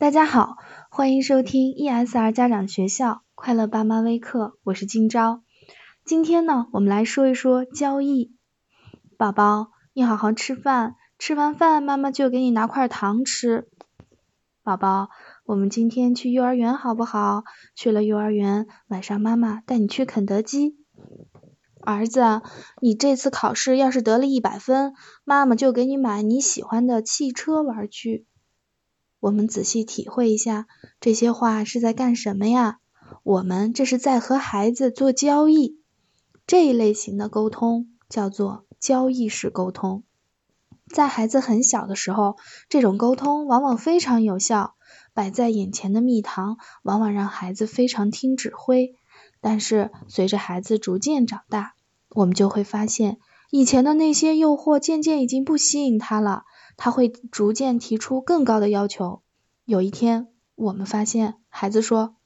大家好，欢迎收听 ESR 家长学校快乐爸妈微课，我是今朝。今天呢，我们来说一说交易。宝宝，你好好吃饭，吃完饭妈妈就给你拿块糖吃。宝宝，我们今天去幼儿园好不好？去了幼儿园，晚上妈妈带你去肯德基。儿子，你这次考试要是得了一百分，妈妈就给你买你喜欢的汽车玩具。我们仔细体会一下，这些话是在干什么呀？我们这是在和孩子做交易。这一类型的沟通叫做交易式沟通。在孩子很小的时候，这种沟通往往非常有效。摆在眼前的蜜糖，往往让孩子非常听指挥。但是随着孩子逐渐长大，我们就会发现，以前的那些诱惑渐渐已经不吸引他了。他会逐渐提出更高的要求。有一天，我们发现孩子说：“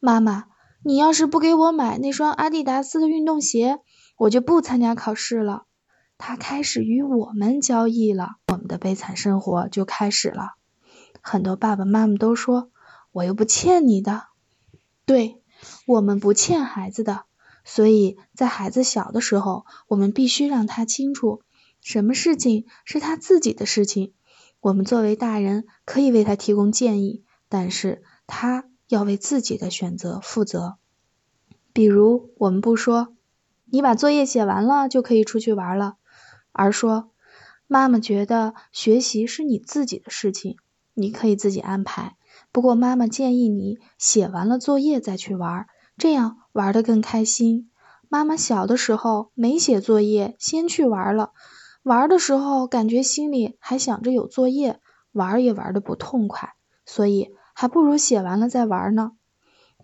妈妈，你要是不给我买那双阿迪达斯的运动鞋，我就不参加考试了。”他开始与我们交易了，我们的悲惨生活就开始了。很多爸爸妈妈都说：“我又不欠你的。”对，我们不欠孩子的。所以在孩子小的时候，我们必须让他清楚。什么事情是他自己的事情？我们作为大人可以为他提供建议，但是他要为自己的选择负责。比如，我们不说你把作业写完了就可以出去玩了，而说妈妈觉得学习是你自己的事情，你可以自己安排。不过妈妈建议你写完了作业再去玩，这样玩的更开心。妈妈小的时候没写作业，先去玩了。玩的时候感觉心里还想着有作业，玩也玩的不痛快，所以还不如写完了再玩呢。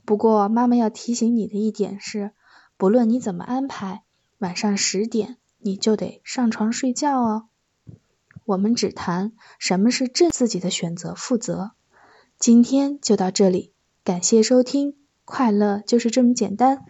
不过妈妈要提醒你的一点是，不论你怎么安排，晚上十点你就得上床睡觉哦。我们只谈什么是正自己的选择负责。今天就到这里，感谢收听，快乐就是这么简单。